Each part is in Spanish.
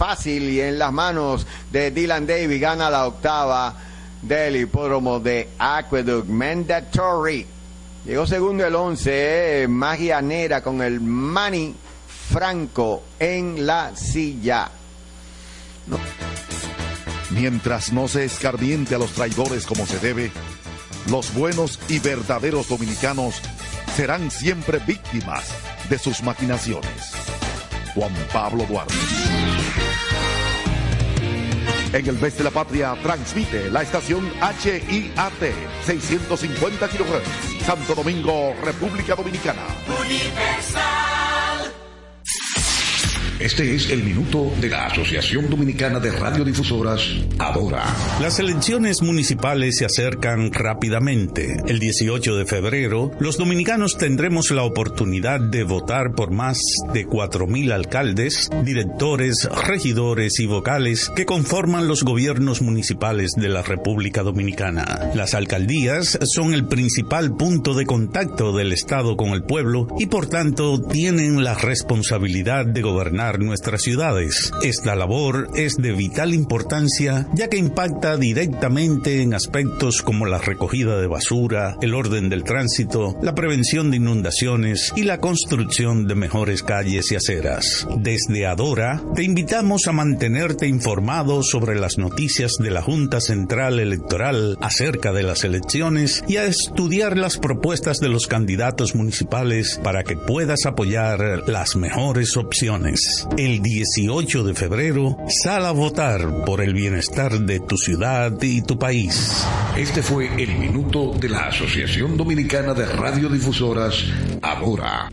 fácil y en las manos de Dylan Davis gana la octava del hipódromo de Aqueduct Mandatory. Llegó segundo el 11, Magia Nera con el Manny Franco en la silla. Mientras no se escarmiente a los traidores como se debe, los buenos y verdaderos dominicanos serán siempre víctimas de sus maquinaciones. Juan Pablo Duarte. En el mes de la patria transmite la estación HIAT 650 kHz, Santo Domingo, República Dominicana. Este es el minuto de la Asociación Dominicana de Radiodifusoras, Adora. Las elecciones municipales se acercan rápidamente. El 18 de febrero, los dominicanos tendremos la oportunidad de votar por más de 4.000 alcaldes, directores, regidores y vocales que conforman los gobiernos municipales de la República Dominicana. Las alcaldías son el principal punto de contacto del Estado con el pueblo y por tanto tienen la responsabilidad de gobernar nuestras ciudades. Esta labor es de vital importancia ya que impacta directamente en aspectos como la recogida de basura, el orden del tránsito, la prevención de inundaciones y la construcción de mejores calles y aceras. Desde Adora, te invitamos a mantenerte informado sobre las noticias de la Junta Central Electoral acerca de las elecciones y a estudiar las propuestas de los candidatos municipales para que puedas apoyar las mejores opciones. El 18 de febrero, sal a votar por el bienestar de tu ciudad y tu país. Este fue el minuto de la Asociación Dominicana de Radiodifusoras, ahora.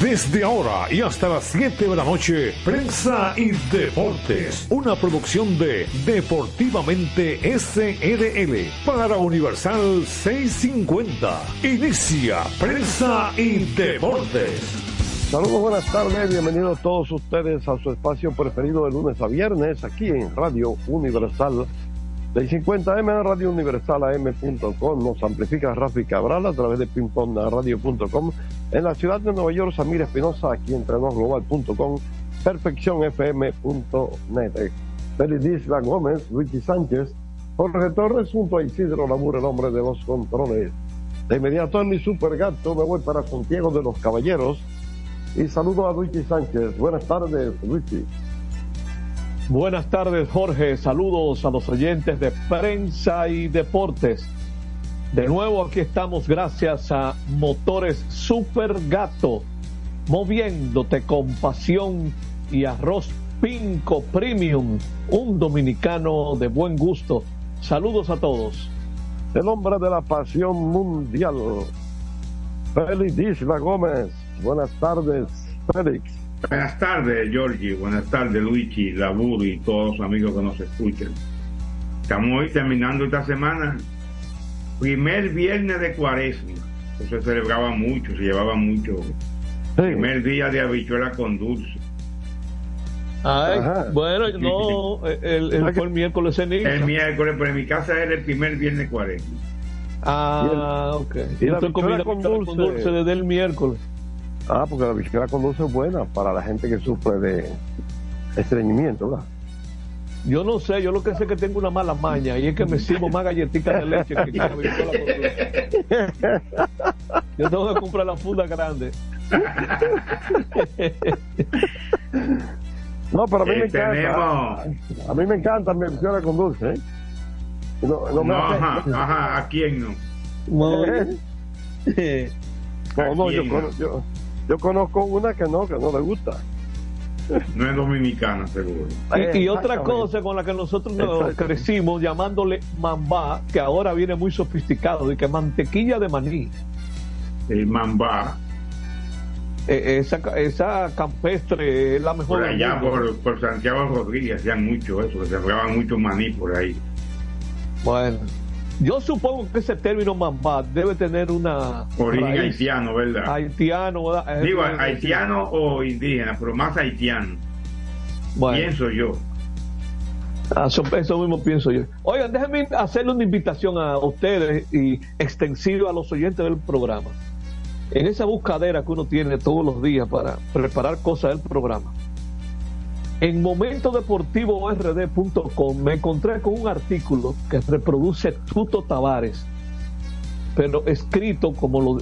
Desde ahora y hasta las 7 de la noche, Prensa y Deportes, una producción de Deportivamente SRL para Universal 650. Inicia Prensa y Deportes. Saludos, buenas tardes, bienvenidos todos ustedes a su espacio preferido de lunes a viernes aquí en Radio Universal 650M, Radio Universal AM.com, nos amplifica Rafi Cabral a través de pingpongradio.com, en la ciudad de Nueva York, Samir Espinosa, aquí en global.com, perfeccionfm.net. Félix Isla Gómez, Luigi Sánchez, Jorge Torres junto a Isidro Labur, el hombre de los controles. De inmediato en mi super gato me voy para Santiago de los Caballeros, y saludo a Luigi Sánchez. Buenas tardes, Luigi. Buenas tardes, Jorge. Saludos a los oyentes de prensa y deportes. De nuevo aquí estamos gracias a Motores Super Gato, moviéndote con pasión y arroz Pinco Premium, un dominicano de buen gusto. Saludos a todos. El hombre de la pasión mundial, Félix Isla Gómez. Buenas tardes, Félix. Buenas tardes, Giorgi. Buenas tardes, Luigi, Labur y todos los amigos que nos escuchan. Estamos hoy terminando esta semana, primer viernes de cuaresma. se celebraba mucho, se llevaba mucho. Primer día de habichuela con dulce. Ay, bueno, no, el, el, el miércoles en El miércoles, pero en mi casa era el primer viernes de cuaresma. Ah, ok. Y la estoy con dulce. con dulce desde el miércoles. Ah, porque la bicicleta con dulce es buena para la gente que sufre de estreñimiento, ¿verdad? Yo no sé, yo lo que sé es que tengo una mala maña y es que me sirvo más galletitas de leche que la bicicleta Yo tengo que comprar la funda grande. No, pero a mí me eh, encanta. A mí me encanta mi bicicleta con dulce, ¿eh? No, no, ajá, ajá, ¿a quién no? No, no, yo, yo, yo conozco una que no, que no le gusta. No es dominicana, seguro. Y, otra cosa con la que nosotros nos crecimos llamándole mambá, que ahora viene muy sofisticado, y que mantequilla de maní. El mambá. E, esa, esa campestre es la mejor. Por allá, por, por, Santiago Rodríguez, hacían mucho eso, se mucho maní por ahí. Bueno, yo supongo que ese término mambá debe tener una. Origen haitiano, ¿verdad? Haitiano, ¿verdad? Digo, haitiano o indígena, pero más haitiano. Pienso yo. Ah, eso, mismo pienso yo. Oigan, déjenme hacerle una invitación a ustedes y extensiva a los oyentes del programa. En esa buscadera que uno tiene todos los días para preparar cosas del programa, en momentodeportivo.rd.com me encontré con un artículo que reproduce Tuto Tavares, pero escrito como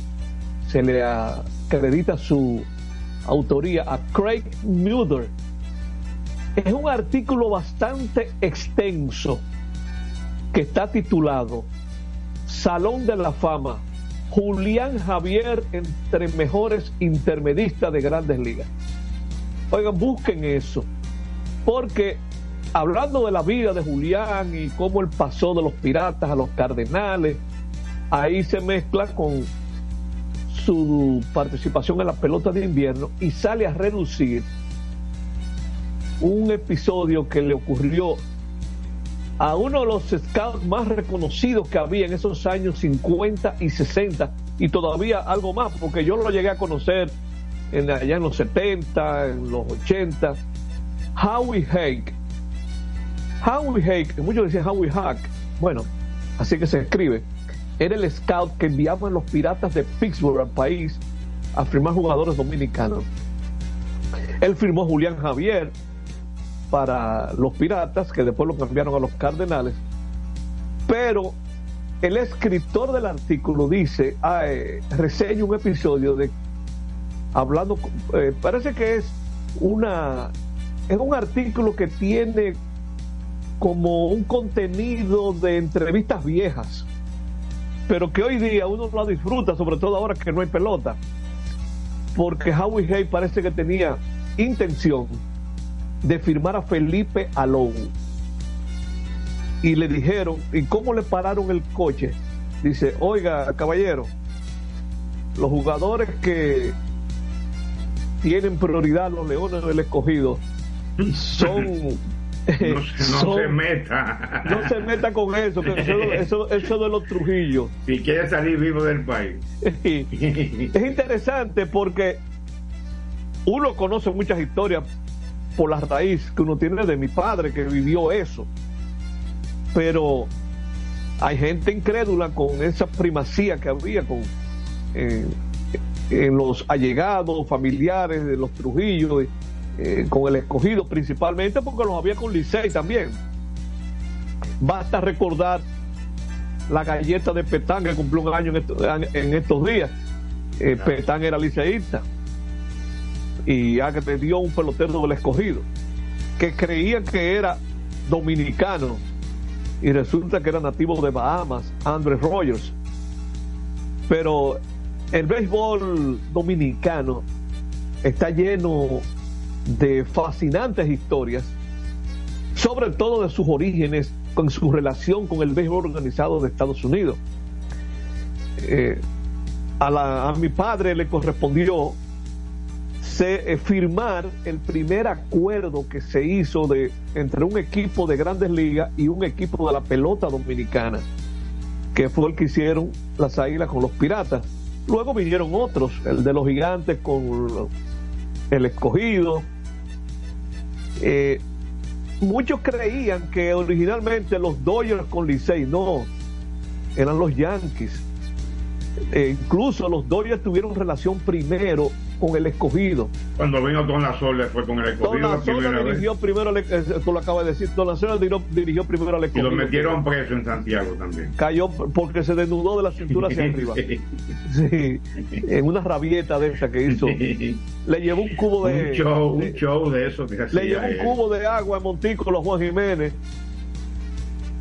se le acredita su autoría a Craig Muller. Es un artículo bastante extenso que está titulado Salón de la Fama, Julián Javier entre mejores intermedistas de grandes ligas. Oigan, busquen eso porque hablando de la vida de Julián y cómo él pasó de los piratas a los cardenales, ahí se mezcla con su participación en la pelota de invierno y sale a reducir un episodio que le ocurrió a uno de los scouts más reconocidos que había en esos años 50 y 60 y todavía algo más, porque yo lo llegué a conocer en, allá en los 70, en los 80 Howie Hake. Howie Hake, muchos decían Howie Hack, bueno, así que se escribe, era el scout que enviaban los piratas de Pittsburgh al país a firmar jugadores dominicanos. Él firmó Julián Javier para los piratas, que después lo cambiaron a los cardenales, pero el escritor del artículo dice, ah, eh, reseña un episodio de hablando, eh, parece que es una es un artículo que tiene como un contenido de entrevistas viejas, pero que hoy día uno lo disfruta, sobre todo ahora que no hay pelota, porque Howie Hay parece que tenía intención de firmar a Felipe Alou. Y le dijeron, ¿y cómo le pararon el coche? Dice, oiga, caballero, los jugadores que tienen prioridad los Leones del Escogido son no, se meta. No se meta con eso, que eso, eso, de los Trujillos. Si quiere salir vivo del país. es interesante porque uno conoce muchas historias por la raíz que uno tiene de mi padre que vivió eso. Pero hay gente incrédula con esa primacía que había con eh, en los allegados, familiares de los Trujillos eh, con el escogido, principalmente porque los había con Licey también. Basta recordar la galleta de Petán que cumplió un año en estos, días. Eh, Petán era liceísta y dio un pelotero del escogido que creía que era dominicano y resulta que era nativo de Bahamas, Andrés Rogers. Pero el béisbol dominicano está lleno de fascinantes historias, sobre todo de sus orígenes, con su relación con el béisbol organizado de Estados Unidos. Eh, a, mi padre le correspondió eh, firmar el primer acuerdo que se hizo de, entre un equipo de grandes ligas y un equipo de la pelota dominicana, que fue el que hicieron las águilas con los piratas. Luego vinieron otros, el de los gigantes con el escogido, eh, muchos creían que originalmente los Dodgers con Licey, no, eran los Yankees. Eh, incluso los Dodgers tuvieron relación primero con el escogido. Cuando vino Don Lazola fue con el escogido. Don Lazola dirigió primero, eh, tú lo acabas de decir, Don Lazola dirigió, primero al escogido. Y lo metieron preso en Santiago también. Cayó porque se desnudó de la cintura hacia arriba. Sí, en una rabieta de esa que hizo. Le llevó un cubo de... Un show, un show de eso que Le llevó un cubo de agua a Montículo Juan Jiménez.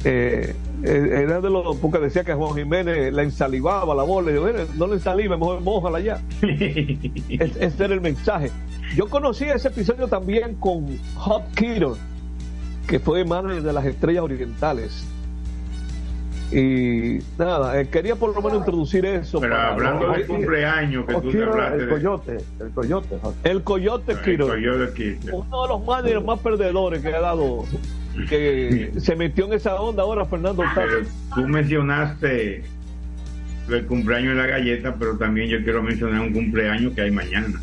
Eh, era de los porque decía que Juan Jiménez la ensalivaba la bola. Y yo, no le ensalive, mejor mojala ya. ese era el mensaje. Yo conocí ese episodio también con Hop Kidder, que fue manager de las estrellas orientales. Y nada, eh, quería por lo menos introducir eso. Pero hablando del cumpleaños que tú te hablaste. El coyote, el coyote. El coyote El Uno de los managers más perdedores que ha dado que se metió en esa onda ahora Fernando Tú mencionaste el cumpleaños de la galleta, pero también yo quiero mencionar un cumpleaños que hay mañana.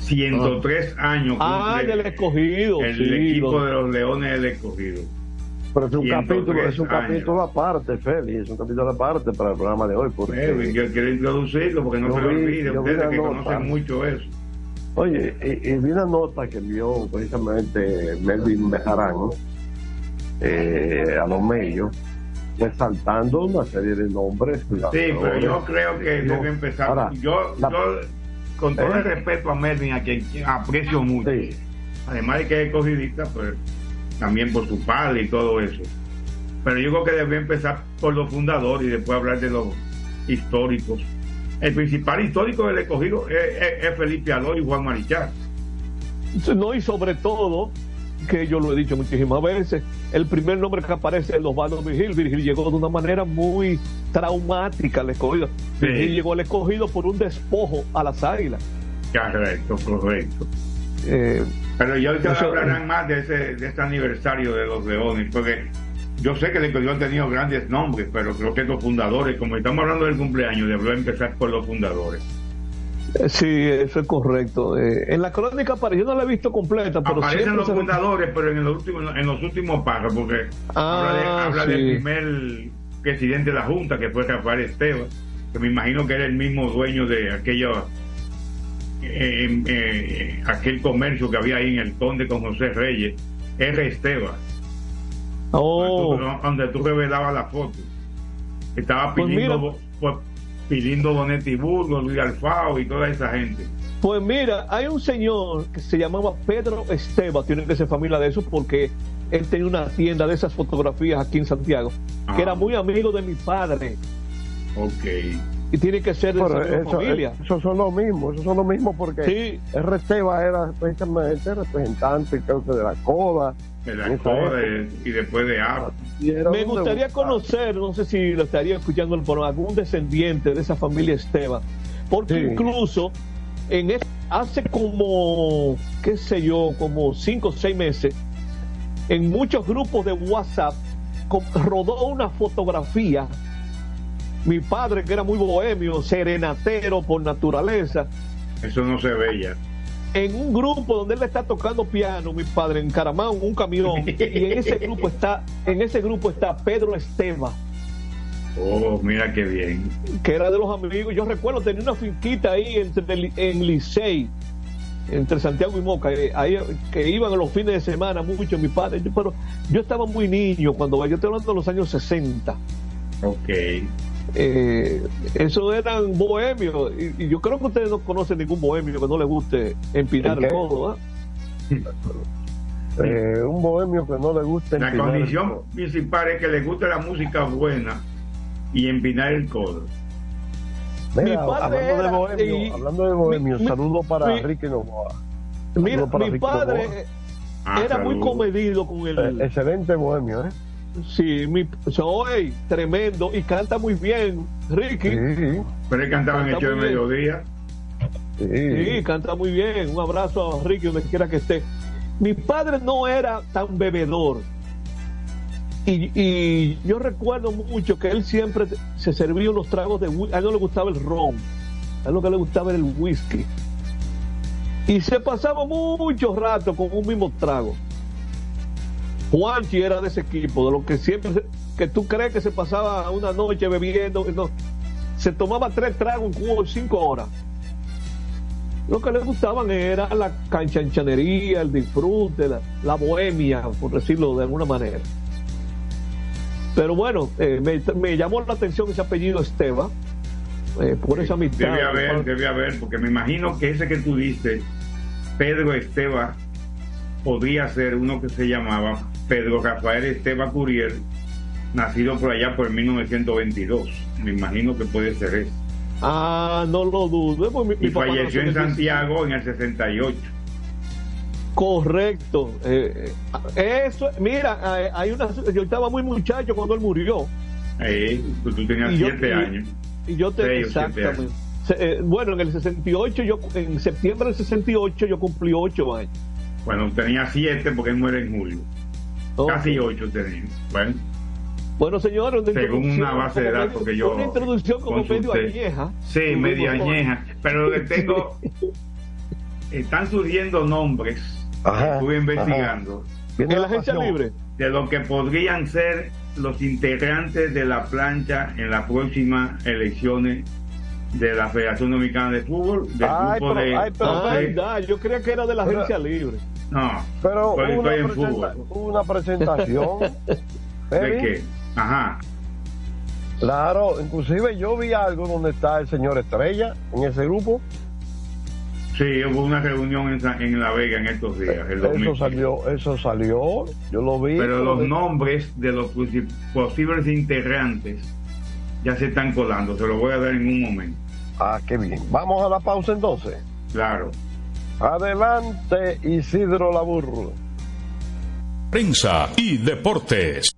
103 años. Ah, del escogido. El equipo de los Leones del escogido. Pero es un capítulo, es un capítulo aparte, Félix, es un capítulo aparte para el programa de hoy. Porque... yo quiero introducirlo porque no se lo olvide, ustedes que conocen mucho eso. Oye, y, vi una nota que envió precisamente Melvin Bejarán eh, a los medios, resaltando una serie de nombres. Sí, pero yo creo que debe empezar. yo, con todo el ¿Eh? respeto a Melvin, a quien aprecio mucho, además de que es cogidista, pues también por su padre y todo eso. Pero yo creo que debe empezar por los fundadores y después hablar de los históricos el principal histórico del escogido es, Felipe Aló y Juan Marichal. No, y sobre todo, que yo lo he dicho muchísimas veces, el primer nombre que aparece es los Vanos Virgil. Virgil llegó de una manera muy traumática al escogido. Virgil llegó al escogido por un despojo a las águilas. Correcto, correcto. Eh, Pero ya ustedes hablarán más de ese, de este aniversario de los Leones, porque yo sé que el escogido ha tenido grandes nombres, pero creo que los fundadores, como estamos hablando del cumpleaños, debe empezar por los fundadores. Eh, sí, eso es correcto. Eh, en la crónica, yo no la he visto completa, pero aparecen los fundadores, pero en los últimos, en los últimos párrafos, porque habla, ah, del primer presidente de la Junta, que fue Rafael Esteban, que me imagino que era el mismo dueño de aquello, eh, aquel comercio que había ahí en el Conde con José Reyes, R. Esteban Oh. Donde, tú, revelabas la foto. Estaba pues pidiendo, pues, pidiendo Bonetti Burgos, Luis Alfao y toda esa gente. Pues mira, hay un señor que se llamaba Pedro Esteban, tiene que ser familia de eso porque él tenía una tienda de esas fotografías aquí en Santiago, que era ah. muy amigo de mi padre. Ok. Y tiene que ser de esa familia. Eso son lo mismo, eso son lo mismo porque sí. R. Esteban era precisamente representante creo que de la CODA y después de APA. Me gustaría conocer, no sé si lo estaría escuchando por algún descendiente de esa familia Esteban, porque incluso en hace como, qué sé yo, como cinco o seis meses, en muchos grupos de WhatsApp rodó una fotografía. Mi padre, que era muy bohemio, serenatero por naturaleza. Eso no se veía en un grupo donde él está tocando piano, mi padre, en Caramán, un camión, y en ese grupo está, en ese grupo está Pedro Esteba. Oh, mira qué bien. Que era de los amigos. Yo recuerdo, tenía una finquita ahí entre, en Licey, entre Santiago y Moca, eh, ahí que iban los fines de semana mucho mi padre, pero yo estaba muy niño cuando yo estoy hablando de los años 60. Ok eh, eso eran bohemios y, yo creo que ustedes no conocen ningún bohemio que no le guste empinar el codo eh, un bohemio que no le guste la condición principal es que le guste la música buena y empinar el codo. Hablando, de bohemio, hablando de bohemio saludo para Enrique Novoa. mira, mi padre ah, era muy comedido con el eh, excelente bohemio ¿eh? Sí, mi soy tremendo y canta muy bien, Ricky. Pero él cantaba en el show de mediodía. Sí. canta muy bien. Un abrazo a Ricky donde quiera que esté. Mi padre no era tan bebedor. Y, yo recuerdo mucho que él siempre se servía unos tragos de A él no le gustaba el ron. A él lo que le gustaba era el whisky. Y se pasaba mucho rato con un mismo trago. Juanchi era de ese equipo, de lo que siempre, que tú crees que se pasaba una noche bebiendo, no, se tomaba tres tragos en cinco horas. Lo que le gustaban era la canchanchanería, el disfrute, la, bohemia, por decirlo de alguna manera. Pero bueno, eh, me, llamó la atención ese apellido Esteban, eh, por esa amistad. Debe haber, debe haber, porque me imagino que ese que tú dices, Pedro Esteban, podría ser uno que se llamaba Pedro Rafael Esteban Curiel, nacido por allá por 1922. Me imagino que puede ser eso. Ah, no lo dudo. Pues y falleció en Santiago en el 68. Correcto. Eh, eh, eso, mira, eh, hay una, yo estaba muy muchacho cuando él murió. Pues tú tenías siete años. Y yo te exactamente. bueno, en el 68, yo, en septiembre del 68, yo cumplí ocho años. Bueno, tenía siete porque él muere en julio. Casi ocho tenemos. Bueno. Bueno, señor, según una base de datos que yo. Una introducción como medio añeja. Sí, medio añeja. Pero lo que tengo. están surgiendo nombres. estuve investigando. ¿En la agencia libre? De lo que podrían ser los integrantes de la plancha en las próximas elecciones de la Federación Dominicana de Fútbol, del Ay, grupo pero, de... ay, pero verdad, yo creía que era de la Pero- agencia libre. no, Pero una, estoy en presenta- fútbol. hubo una presentación. ¿De qué? Ajá. Claro, inclusive yo vi algo donde está el señor Estrella en ese grupo. Sí, hubo una reunión en, La Vega en estos días. el Eso salió, eso salió, yo lo vi. Pero los de- nombres de los posi- posibles integrantes ya se están colando. Se los voy a dar en un momento. Ah, qué bien. Vamos a la pausa entonces. Claro. Adelante, Isidro Laburro. Prensa y deportes.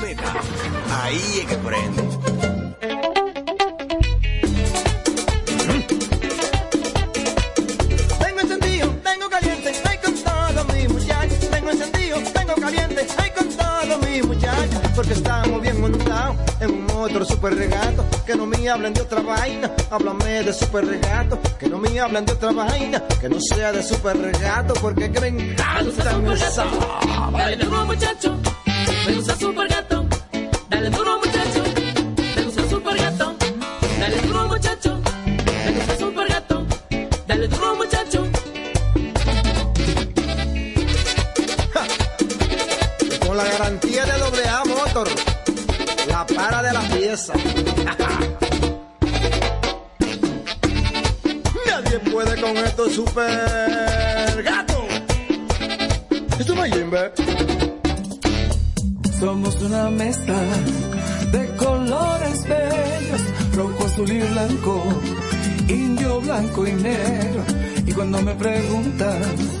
Ahí es que prende. Tengo mm. encendido, tengo caliente, estoy con todo mi muchacho. Tengo encendido, tengo caliente, estoy contado mi muchacho. Porque estamos bien montados en un otro super regato. Que no me hablen de otra vaina, háblame de super regato. Que no me hablen de otra vaina, que no sea de super regato. Porque que me encanta esa. Muchacho, me gusta super gato. La para de la pieza. Nadie puede con esto super gato. Esto es. Somos una mezcla de colores bellos, rojo, azul y blanco, indio, blanco y negro. Y cuando me preguntan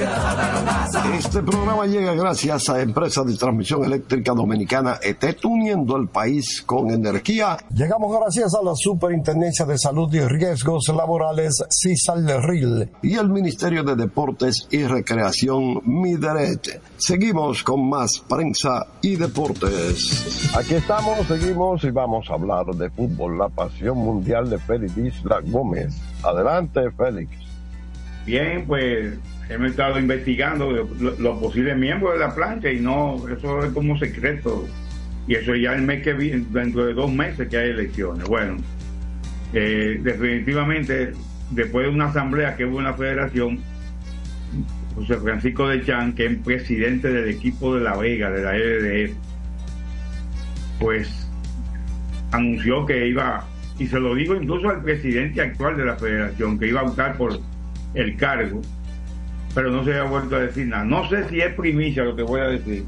Este programa llega gracias a Empresa de Transmisión Eléctrica Dominicana ET, uniendo el país con energía. Llegamos gracias a la Superintendencia de Salud y Riesgos Laborales, CISALRIL, y el Ministerio de Deportes y Recreación, MIDERET. Seguimos con más prensa y deportes. Aquí estamos, seguimos y vamos a hablar de fútbol, la pasión mundial de Félix Isla Gómez. Adelante, Félix. Bien, pues hemos estado investigando los lo posibles miembros de la plancha y no, eso es como secreto. Y eso ya el mes que viene, dentro de dos meses que hay elecciones. Bueno, eh, definitivamente, después de una asamblea que hubo en la federación, José Francisco de Chan, que es presidente del equipo de La Vega, de la LDF, pues anunció que iba, y se lo digo incluso al presidente actual de la federación, que iba a optar por el cargo, pero no se había vuelto a decir nada. No sé si es primicia lo que voy a decir,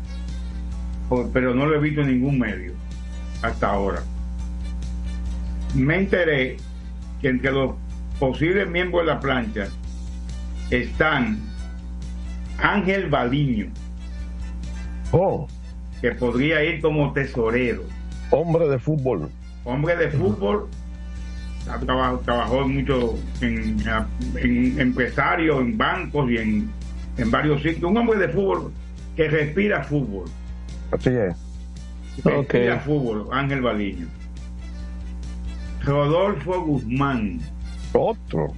pero no lo he visto en ningún medio hasta ahora. Me enteré que entre los posibles miembros de la plancha están Ángel Baliño, Oh, que podría ir como tesorero. hombre de fútbol. hombre de fútbol, ha trabajado, trabajó mucho en, en empresario, en bancos y en, en varios sitios. Un hombre de fútbol que respira fútbol. Así es. Respira fútbol, Ángel Baliño. Rodolfo Guzmán. Otro.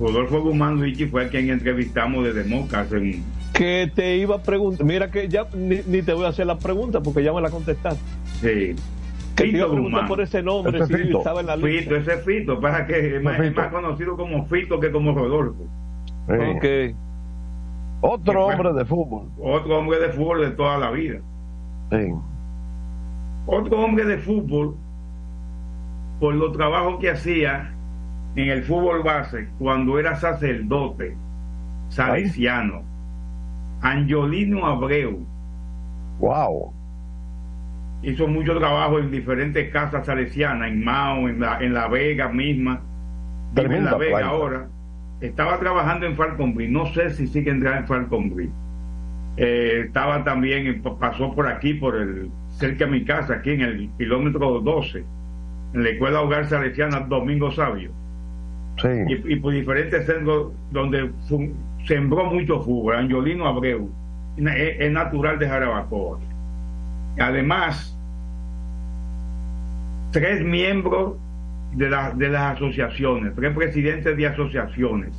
Rodolfo Guzmán Luigi fue a quien entrevistamos desde Moca hace un- Que te iba a preguntar, mira que ya ni, ni te voy a hacer la pregunta porque ya me la contestaste. Sí. Fito Guzmán. por ese nombre, Ese si Fito. estaba en la lista. Fito, ese es Fito, pasa que es más, es más conocido como Fito que como Rodolfo. Sí. Otro hombre de fútbol. Otro hombre de fútbol de toda la vida. Sí. Otro hombre de fútbol, por los trabajos que hacía en el fútbol base cuando era sacerdote salesiano, Angiolino Abreu. Wow. Hizo mucho trabajo en diferentes casas salesianas, en Mao, en La, en la Vega misma. En La Vega ahora. Estaba trabajando en Falconbri, no sé si sigue entrando en Falconbri. Eh, estaba también, en- pasó por aquí, por el cerca de mi casa, aquí en el kilómetro 12, en la Escuela Hogar Salesiana Domingo Sabio. Sí. Y, y por diferentes centros donde sembró mucho fútbol. Angiolino Abreu es, es natural de Jarabacoa. Además, tres miembros de, la- de las asociaciones, tres presidentes de asociaciones,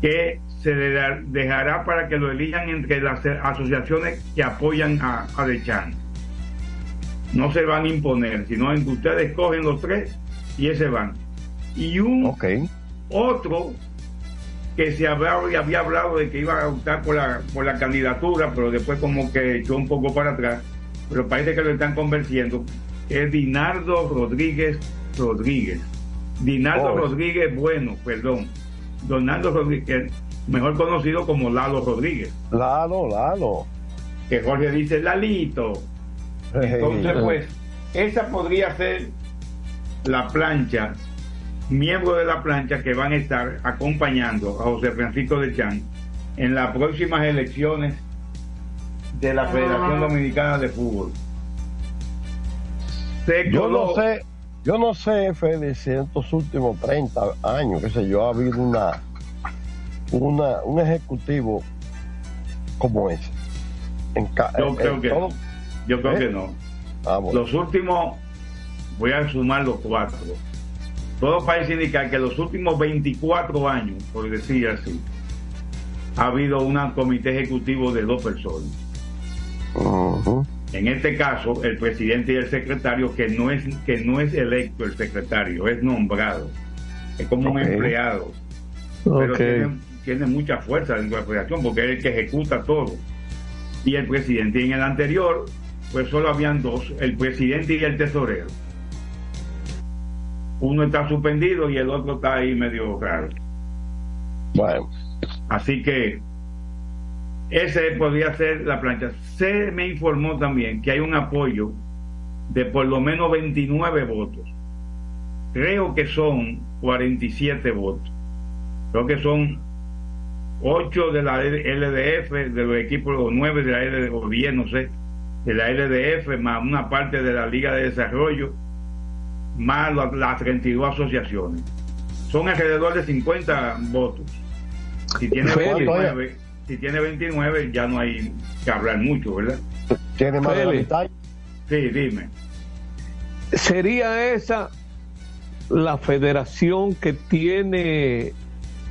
que se le dejará para que lo elijan entre las asociaciones que apoyan a, a Dechan. No se van a imponer, sino entre ustedes cogen los tres y ese van. Y un otro que se había, había hablado de que iba a optar por la, por la candidatura, pero después como que echó un poco para atrás, pero parece que lo están convenciendo, es Dinardo Rodríguez Rodríguez. Dinardo Oh. Rodríguez Bueno, perdón. Donaldo Rodríguez, mejor conocido como Lalo Rodríguez, Lalo, Lalo. que Jorge dice Lalito. Entonces, pues, esa podría ser la plancha miembros de la plancha que van a estar acompañando a José Francisco de Chan en las próximas elecciones de la Federación Dominicana de Fútbol. Se Yo no sé, yo no sé, Fede, si en estos últimos 30 años, qué sé yo, ha habido una, una un ejecutivo como ese. En Yo en- creo en que todo- no. Yo creo ¿Eh? que no. Ah, bueno. Los últimos, voy a sumar los cuatro. Todo parece indicar que los últimos 24 años, por decir así, ha habido un comité ejecutivo de dos personas. En este caso, el presidente y el secretario, que no es que no es electo el secretario, es nombrado. Es como un empleado. Pero tiene, tiene mucha fuerza dentro de la federación porque es el que ejecuta todo. Y el presidente. Y en el anterior, pues solo habían dos, el presidente y el tesorero. Uno está suspendido y el otro está ahí medio raro. Bueno. Así que ese podría ser la plancha. Se me informó también que hay un apoyo de por lo menos 29 votos. Creo que son 47 votos. Creo que son 8 de la LDF, de los equipos, o 9 de la LDF, o 10, no sé, de la LDF, más una parte de la Liga de Desarrollo, más las 32 asociaciones. Son alrededor de 50 votos. Si tiene 49 si tiene 29 ya no hay que hablar mucho, ¿verdad? ¿Tiene más de la mitad? Sí, dime. ¿Sería esa la federación que tiene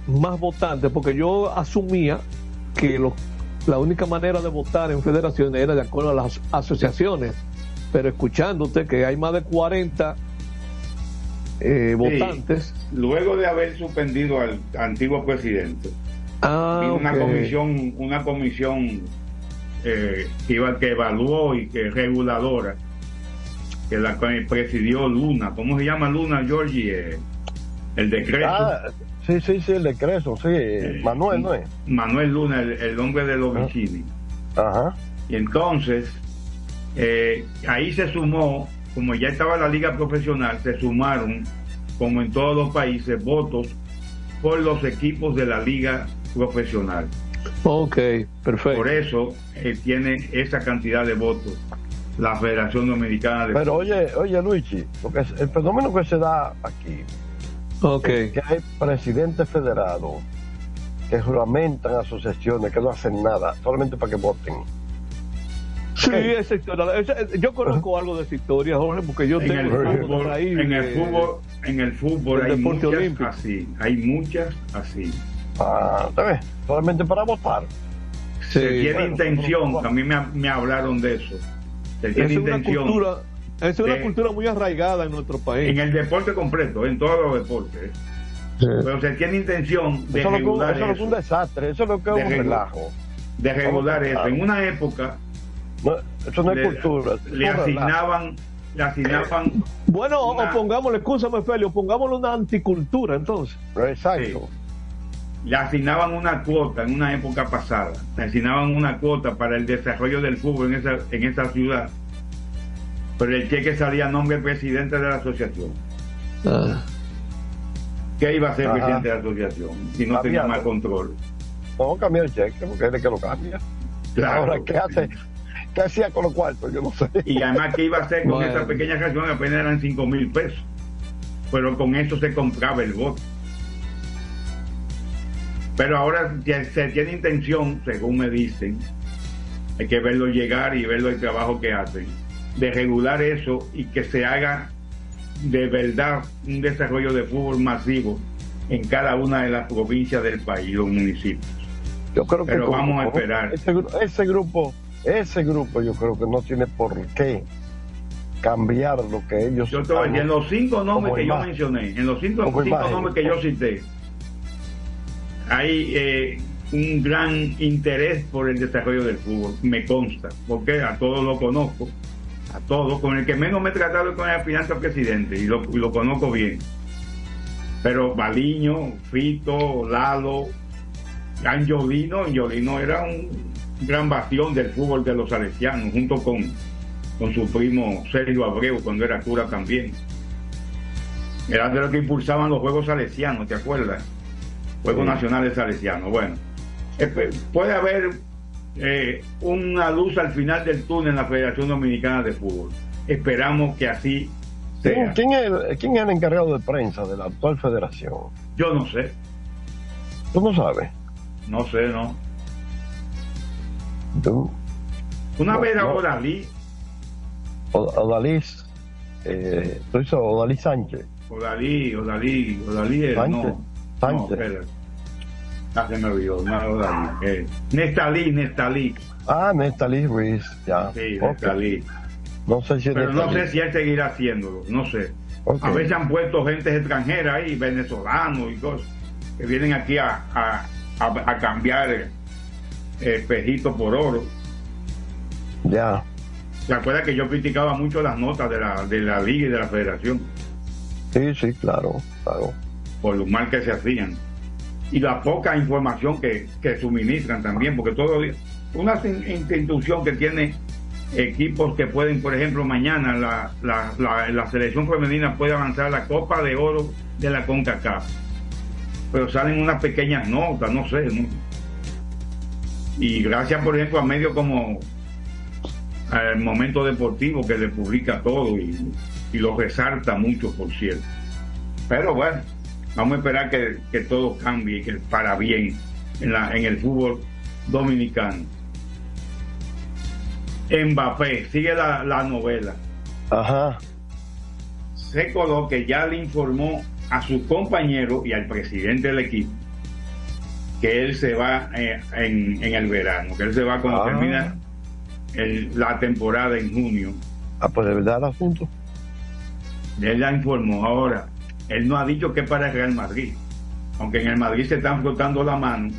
más votantes? Porque yo asumía que lo- la única manera de votar en federaciones era de acuerdo a las asociaciones. Pero escuchándote que hay más de 40 eh, votantes. Luego de haber suspendido al antiguo presidente, Ah, una comisión, una comisión eh, que iba que evaluó y que reguladora, que la que presidió Luna. ¿Cómo se llama Luna, Georgie? Eh, el decreto. Ah, sí, sí, sí, el decreto, sí. Manuel, ¿no es? Manuel Luna, el, el hombre de los Vicini. Ajá. Y entonces, eh, ahí se sumó, como ya estaba la liga profesional, se sumaron, como en todos los países, votos por los equipos de la liga profesional. Ok, perfecto. Por eso eh, tiene esa cantidad de votos la Federación Dominicana de Pero oye, oye Luigi, porque es- el fenómeno que se da aquí es que hay presidentes federados que juramentan asociaciones que no hacen nada, solamente para que voten. Sí, esa historia. esa- yo conozco algo de esa historia, Jorge, porque yo en tengo el fútbol, en el fútbol, en el fútbol hay muchas olímpico. así, hay muchas así. Ah, ¿sabes? Solamente para votar. se tiene Bueno, intención, a mí me, me hablaron de eso. Se tiene Es una intención cultura, es una de- cultura muy arraigada en nuestro país. en el deporte completo, en todos los deportes. Pero se tiene intención de Eso lo que- regular eso es un desastre, eso es lo que es un relajo. de regular eso. En una época No, eso no es le, cultura. le asignaban, le asignaban Bueno, una- o pongámosle, escúchame, Felio, pongámosle una anticultura entonces. Exacto. Le asignaban una cuota en una época pasada, le asignaban una cuota para el desarrollo del fútbol en esa, en esa ciudad, pero el cheque salía a nombre del presidente de la asociación. ¿Qué iba a el Ajá. presidente de la asociación si no tenía más control? No, cambiar el cheque, porque es que lo cambia. Claro. Ahora, ¿qué hace? ¿Qué hacía con los cuartos? Yo no sé. Y además, ¿qué iba a hacer con Bueno. esa pequeña reacción? Apenas eran 5 mil pesos. Pero con eso se compraba el voto. Pero ahora se tiene intención, según me dicen, hay que verlo llegar y verlo el trabajo que hacen, de regular eso y que se haga de verdad un desarrollo de fútbol masivo en cada una de las provincias del país, los municipios. Yo creo que Pero como- vamos a esperar. Ese, gru- ese grupo, ese grupo yo creo que no tiene por qué cambiar lo que ellos Yo decir, en los cinco nombres que yo mencioné, en los cinco, cinco nombres que yo cité, hay eh, un gran interés por el desarrollo del fútbol, me consta, porque a todos lo conozco, a todos, con el que menos me he tratado con el aspirante a presidente, y lo, y lo conozco bien. Pero Baliño, Fito, Lalo, Angiolino, Angiolino era un gran bastión del fútbol de los salesianos, junto con, con su primo Sergio Abreu, cuando era cura también. Era de lo que impulsaban los Juegos Salesianos, ¿te acuerdas? Juegos Sí. Nacionales Salesianos. Bueno, puede haber eh, una luz al final del túnel en la Federación Dominicana de Fútbol. Esperamos que así ¿Quién, sea. quién es, el- quién es el encargado de prensa de la actual federación? Yo no sé, ¿Tú no sabes? no sé, no. ¿Tú? Una No, vez era no. Odalí, Odalís, eh, tú dices Odalí Sánchez. Odalí, Odalí, Odalí, Sánchez. no. No, espérate. Ah, se me olvidó, no. Eh, Nestalí, Nestalí. Ah, Nestalí Ruiz, ya. Sí, Ok. Nestalí. No sé si Pero no Nestalí. sé si él seguirá haciéndolo, no sé. Ok. A veces han puesto gente extranjera ahí, venezolanos y cosas, que vienen aquí a, a, a- a cambiar espejitos por oro. Ya. ¿Se acuerda que yo criticaba mucho las notas de la, de la liga y de la federación Sí, sí, claro, claro. Por lo mal que se hacían? Y la poca información que, que suministran también, porque todo una in- institución que tiene equipos que pueden, por ejemplo, mañana la, la, la, selección femenina puede avanzar a la Copa de Oro de la CONCACAF. Pero salen unas pequeñas notas, no sé. Y gracias, por ejemplo, a medios como el Momento Deportivo que le publica todo y, y lo resalta mucho, por cierto. Pero bueno, vamos a esperar que, que todo cambie, que para bien en, la, en el fútbol dominicano. Mbappé, sigue la, la novela. Ajá. Se coló que ya le informó a su compañero y al presidente del equipo que él se va eh, en, en el verano, que él se va cuando Ah. termina el- la temporada en junio. Ah, pues de verdad el asunto. Él ya informó. Ahora, él no ha dicho que para el Real Madrid. Aunque en el Madrid se están frotando la mano,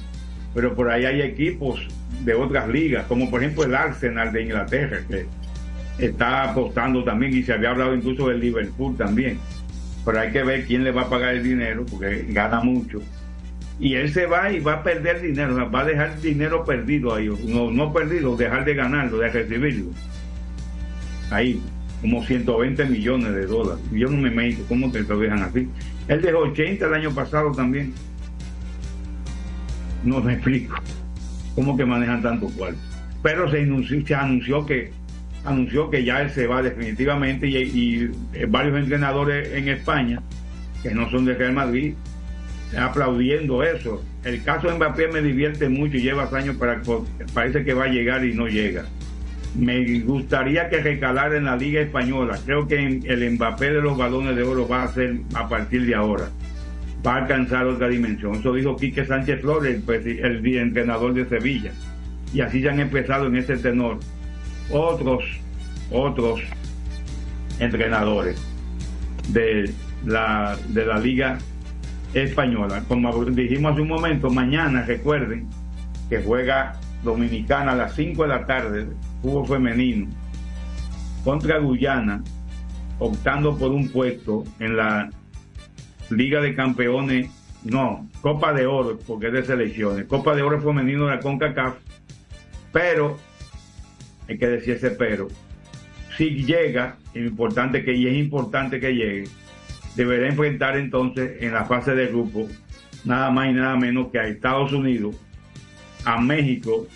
pero por ahí hay equipos de otras ligas, como por ejemplo el Arsenal de Inglaterra, que está apostando también y se había hablado incluso del Liverpool también. Pero hay que ver quién le va a pagar el dinero, porque gana mucho. Y él se va y va a perder dinero, va a dejar dinero perdido ahí, no, no perdido, dejar de ganarlo, de recibirlo. Ahí, como 120 millones de dólares. Yo no me meto, ¿cómo que lo dejan así? Él dejó 80 el año pasado también. No me explico cómo que manejan tanto cuarto. Pero se anunció, que anunció que ya él se va definitivamente y, y, eh, varios entrenadores en España que no son de Real Madrid aplaudiendo eso. El caso de Mbappé me divierte mucho y lleva años para parece que va a llegar y no llega. Me gustaría que recalara en la Liga Española. Creo que el Mbappé de los balones de oro va a ser a partir de ahora. Va a alcanzar otra dimensión. Eso dijo Quique Sánchez Flores, el, el entrenador de Sevilla. Y así ya han empezado en ese tenor otros, otros entrenadores de la, de la Liga Española. Como dijimos hace un momento, mañana recuerden que juega Dominicana a las 5 de la tarde, fútbol femenino, contra Guyana, optando por un puesto en la Liga de Campeones, no, Copa de Oro, porque es de selecciones, Copa de Oro femenino de la CONCACAF, pero, hay que decir ese pero, si llega, importante que, y es importante que llegue, deberá enfrentar entonces en la fase de grupo nada más y nada menos que a Estados Unidos, a México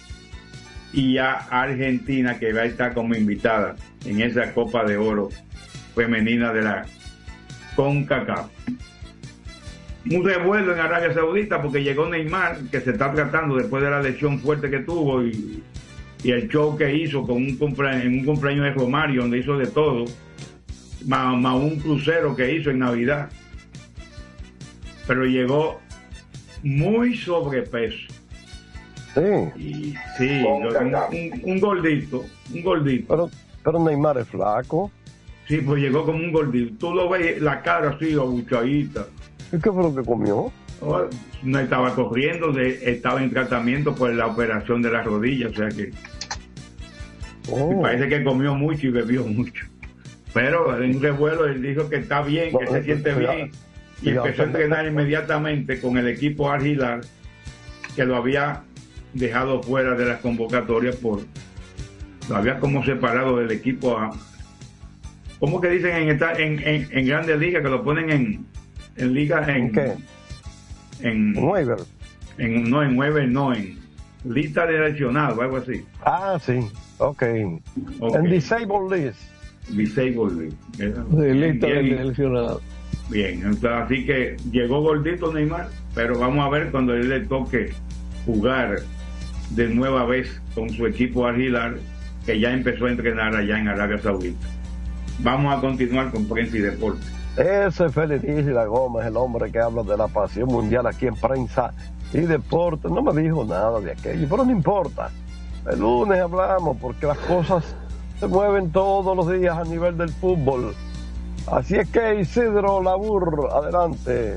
y a Argentina que va a estar como invitada en esa Copa de Oro femenina de la CONCACAF. Un revuelo en Arabia Saudita porque llegó Neymar, que se está tratando después de la lesión fuerte que tuvo y, el show que hizo con un cumplea- en un cumpleaños de Romario, donde hizo de todo, más un crucero que hizo en Navidad. Pero llegó muy sobrepeso. Sí. Y, sí, un, un- un gordito, un gordito. Pero, pero Neymar es flaco. Sí, pues llegó como un gordito. Tú lo ves, la cara así, abuchadita. ¿Y qué fue lo que comió? Oh, No estaba corriendo, de- estaba en tratamiento por la operación de la rodilla, o sea que Oh. parece que comió mucho y bebió mucho. Pero en un revuelo él dijo que está bien, que se siente cuidado, bien y cuidado, empezó a cuidado. entrenar inmediatamente con el equipo Argilar que lo había dejado fuera de las convocatorias por lo había como separado del equipo a- ¿cómo que dicen en, esta- en, en, en grandes ligas que lo ponen en, en ligas en, ¿En qué? En Waiver. En, no, en waiver, no, en lista de lesionados, algo así. Ah, sí. Ok. Ok. En Disabled List. Disabled list. De lista de Bien. seleccionados. Bien, entonces, así que llegó gordito Neymar, pero vamos a ver cuando él le toque jugar de nueva vez con su equipo Al Hilal, que ya empezó a entrenar allá en Arabia Saudita. Vamos a continuar con prensa y deporte. Ese Félix la Gómez, el hombre que habla de la pasión mundial aquí en prensa y deporte, no me dijo nada de aquello, pero no importa. El lunes hablamos porque las cosas se mueven todos los días a nivel del fútbol. Así es que Isidro Labur, adelante.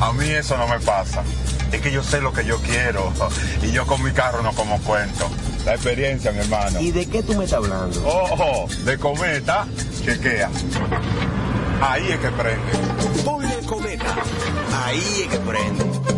A mí eso no me pasa. Es que yo sé lo que yo quiero. Y yo con mi carro no como cuento. La experiencia, mi hermano. ¿Y de qué tú me estás hablando? Ojo, de cometa, chequea. Ahí es que prende. Ponle cometa. Ahí es que prende.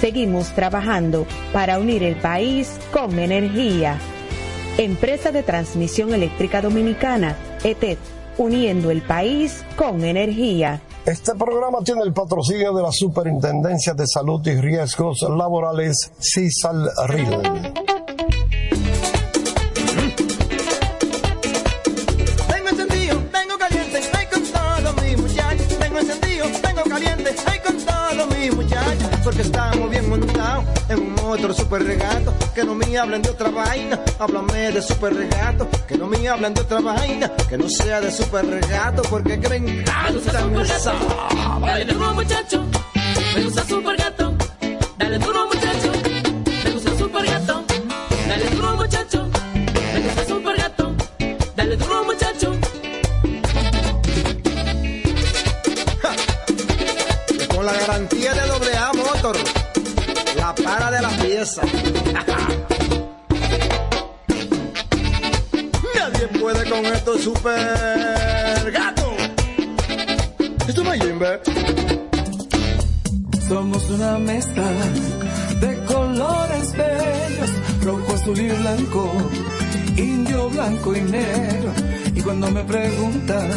Seguimos trabajando para unir el país con energía. Empresa de Transmisión Eléctrica Dominicana, ETED, uniendo el país con energía. Este programa tiene el patrocinio de la Superintendencia de Salud y Riesgos Laborales, CISAL RIL. Tengo encendido, tengo caliente, ay con todo mi muchacho. Tengo encendido, tengo caliente, ay con todo mi muchacho. Porque estamos motor super regato. Que no me hablen de otra vaina, háblame de super regato. Que no me hablen de otra vaina, que no sea de super regato. Porque que me encanta esa Dale duro muchacho, me gusta super gato. Dale duro muchacho, me gusta super gato. Dale duro muchacho, me gusta super gato. Dale duro muchacho. con la garantía de Motor, para de la pieza. Nadie puede con esto super gato. Esto no es. Somos una mezcla de colores bellos, rojo, azul y blanco, indio, blanco y negro. Y cuando me preguntan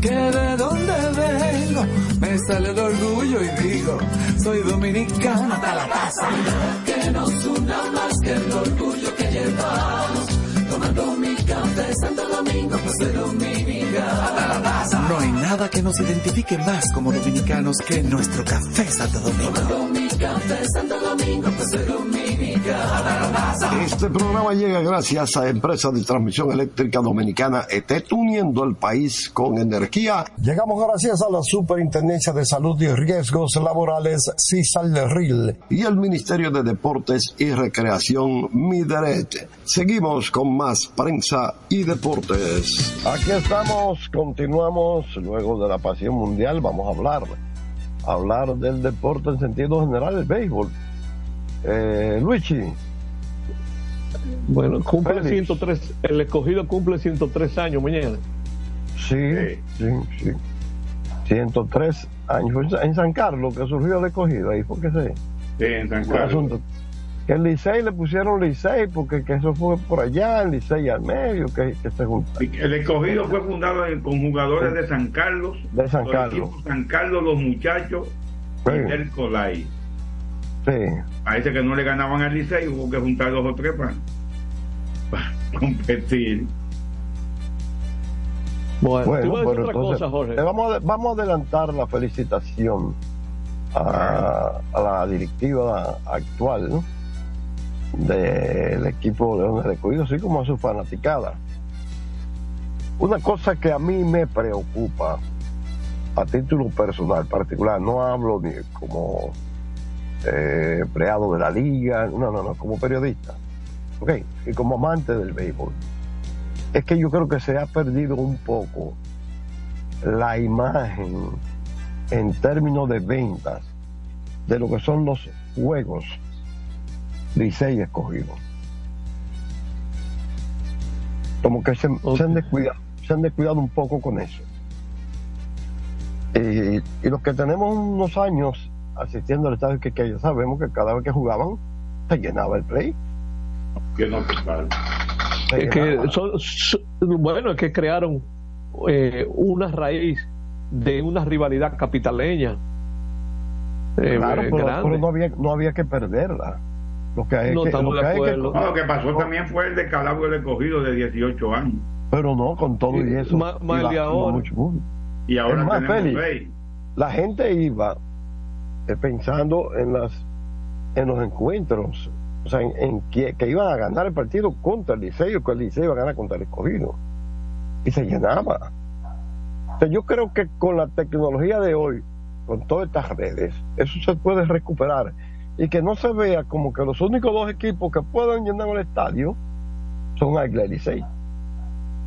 que de dónde vengo, me sale el orgullo y digo, soy dominicano hasta la taza. Que nos una más que el orgullo que llevamos, tomando mi café Santo Domingo, pues de dominicano hasta la taza. No hay nada que nos identifique más como dominicanos que nuestro café Santo Domingo. Tomando mi café Santo Domingo, pues de dominicano. Este programa llega gracias a Empresa de Transmisión Eléctrica Dominicana ETET, uniendo el país con energía. Llegamos gracias a la Superintendencia de Salud y Riesgos Laborales, CISAL-RIL, y el Ministerio de Deportes y Recreación, MIDERET. Seguimos con más prensa y deportes. Aquí estamos, continuamos, luego de la pasión mundial, vamos a hablar, hablar del deporte en sentido general, el béisbol. Eh, Luigi, Bueno, cumple Félix. 103, el escogido cumple 103 años mañana. Sí, sí, sí. 103 años. Fue en San Carlos que surgió el escogido ahí, porque se. Sí, en San Carlos. el Licey le pusieron Licey porque que eso fue por allá, el Licey al medio, que, que se junta. El escogido fue fundado en- con jugadores de San Carlos, De San los Carlos. San Carlos, los muchachos Sí. y del Colay. Sí. Parece que no le ganaban al Licey, hubo que juntar dos o tres para, para competir. Bueno, pero otra entonces, cosa, Jorge. eh, vamos, a, vamos a adelantar la felicitación a, a la directiva actual ¿no? del equipo Leones de Escogido, así como a su fanaticada. Una cosa que a mí me preocupa a título personal, particular, no hablo ni como eh, empleado de la liga, no, no, no, como periodista, ¿ok? Y como amante del béisbol es que yo creo que se ha perdido un poco la imagen en términos de ventas de lo que son los juegos Licey escogidos. Como que se, se han descuidado, se han descuidado un poco con eso. Y, y los que tenemos unos años asistiendo al estadio que, que ya sabemos que cada vez que jugaban se llenaba el play. Que no Es que llenaba. son- son- bueno, es que crearon eh, una raíz de una rivalidad capitaleña. eh, Claro, eh, pero, no, había, no había que perderla. Lo que hay No que, estamos lo que de hay que- acuerdo. No, lo que pasó también fue el descalabro del escogido de 18 años. pero no con todo y eso. Más- más el iba- de iba ahora. mucho, mucho. Y ahora Es más, tenemos Félix, seis. La gente iba pensando en las en los encuentros, o sea, en, que, que iban a ganar el partido contra el Liceo, que el Liceo iba a ganar contra el escogido. Y se llenaba. O yo creo que con la tecnología de hoy, con todas estas redes, eso se puede recuperar. Y que no se vea como que los únicos dos equipos que puedan llenar el estadio son Águila y Licey.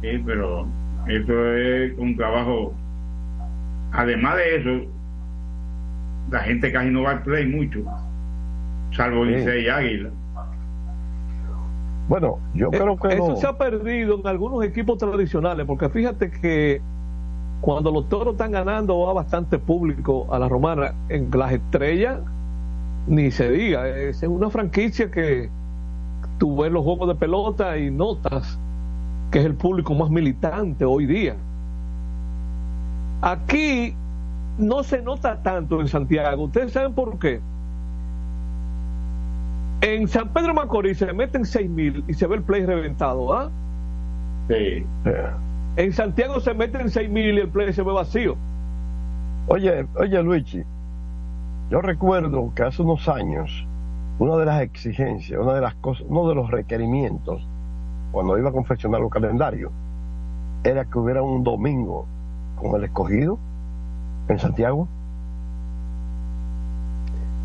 Sí, pero eso es un trabajo. Además de eso, la gente casi no va al play mucho, salvo Sí. Licey y Águila. Bueno, yo Eh, creo que Eso no. se ha perdido en algunos equipos tradicionales, porque fíjate que cuando los toros están ganando va bastante público a la romana. En las estrellas, ni se diga, es una franquicia que tú ves los juegos de pelota y notas que es el público más militante hoy día. Aquí no se nota tanto en Santiago. ¿Ustedes saben por qué? En San Pedro Macorís se meten 6 mil y se ve el play reventado, ¿ah? Sí. En Santiago se meten 6 mil y el play se ve vacío. Oye, oye, Luigi, yo recuerdo que hace unos años, una de las exigencias, una de las cosas, uno de los requerimientos, cuando iba a confeccionar los calendarios, era que hubiera un domingo con el escogido en Santiago.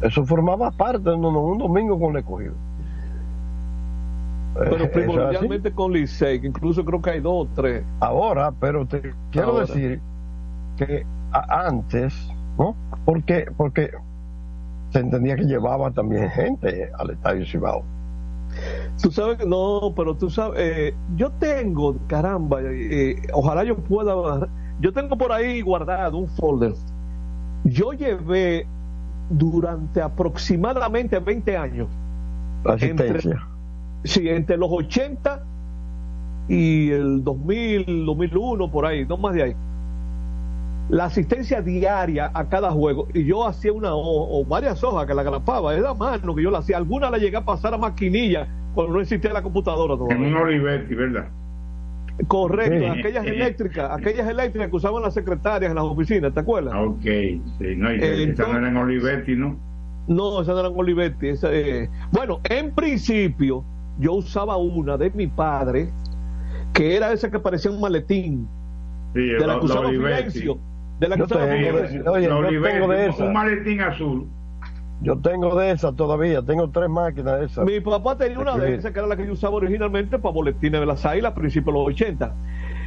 Eso formaba parte de un, un domingo con el escogido. Eh, Pero es primordialmente con Licey, que incluso creo que hay dos o tres. Ahora, pero te quiero Ahora. decir que antes, ¿no? Porque, porque se entendía que llevaba también gente al Estadio Cibao. Tú sabes que no, pero tú sabes, eh, yo tengo, caramba, eh, ojalá yo pueda, yo tengo por ahí guardado un folder. Yo llevé durante aproximadamente 20 años, La asistencia. Entre- sí, entre los 80 y el 2000, 2001, por ahí, no más de ahí. La asistencia diaria a cada juego, y yo hacía una o, o varias hojas que la grapaba, era a mano que yo la hacía. Alguna la llegué a pasar a maquinilla cuando no existía la computadora En un Olivetti, ¿verdad? Correcto, Sí. aquellas Sí. eléctricas, aquellas eléctricas que usaban las secretarias en las oficinas, ¿te acuerdas? Ah, Ok, sí, no, y Eh, esa no era en Olivetti, ¿no? No, esa no era en Olivetti. esa, eh, Bueno, en principio, yo usaba una de mi padre, que era esa que parecía un maletín, Sí, de la que usaba Olivetti. Fidencio. De la que usaba tengo de- Fidencio. oye, La yo Olivetti, tengo de un- esa. un maletín azul. Yo tengo de esas todavía, tengo tres máquinas de esas. Mi papá tenía una de esas que era la que yo usaba originalmente para boletines de las águilas a principios de los 80.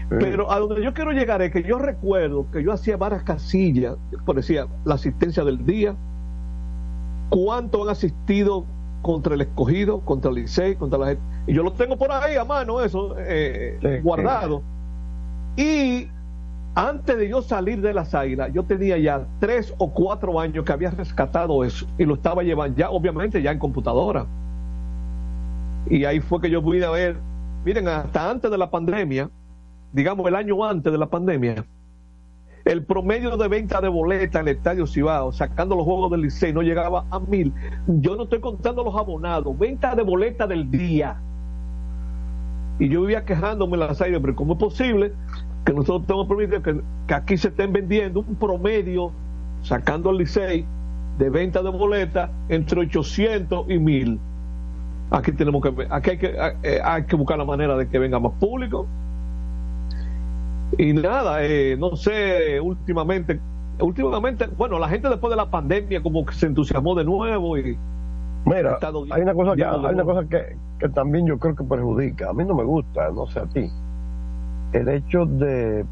Pero a donde yo quiero llegar es que yo recuerdo que yo hacía varias casillas, por decía, la asistencia del día, cuánto han asistido contra el escogido, contra el Licey, contra la gente. Y yo lo tengo por ahí a mano, eso, eh, Sí, guardado. Y antes de yo salir de las águilas, yo tenía ya tres o cuatro años que había rescatado eso y lo estaba llevando ya, obviamente, ya en computadora. Y ahí fue que yo pude ver, miren, hasta antes de la pandemia, digamos el año antes de la pandemia, el promedio de venta de boletas en el Estadio Cibao, sacando los juegos del Licey, no llegaba a mil. Yo no estoy contando los abonados, venta de boletas del día. Y yo vivía quejándome en las áreas, pero ¿cómo es posible que nosotros tenemos permitido que, que aquí se estén vendiendo un promedio, sacando al Licey, de venta de boletas entre 800 y 1000? Aquí tenemos que, aquí hay que, eh, hay que buscar la manera de que venga más público. Y nada, eh, no sé, últimamente, últimamente, bueno, la gente después de la pandemia como que se entusiasmó de nuevo y Mira, hay una cosa que, hay una cosa que, que también yo creo que perjudica. A mí no me gusta, no sé a ti. El hecho de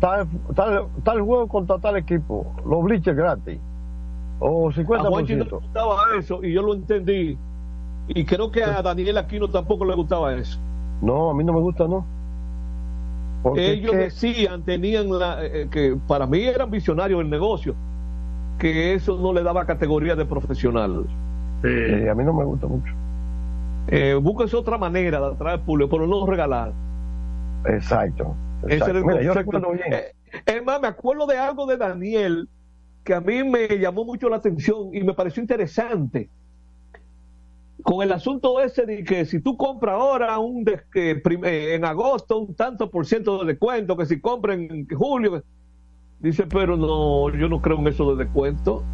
tal, tal, tal juego contra tal equipo, los bleachers gratis. O A Juanchi no le 50%. gustaba eso y yo lo entendí. Y creo que a Daniel Aquino tampoco le gustaba eso. No, a mí no me gusta, no. Porque Ellos es que- decían, tenían la, eh, que para mí eran visionarios del negocio, que eso no le daba categoría de profesional. eh, a mí no me gusta mucho. Eh, búsquese otra manera de atraer público, pero no regalar. Exacto. Exacto. Mira, yo recuerdo bien. Eh, Es más, me acuerdo de algo de Daniel que a mí me llamó mucho la atención y me pareció interesante. Con el asunto ese de que si tú compras ahora un de- que prim- eh, en agosto un tanto por ciento de descuento, que si compras en julio, dice, pero no, yo no creo en eso de descuento.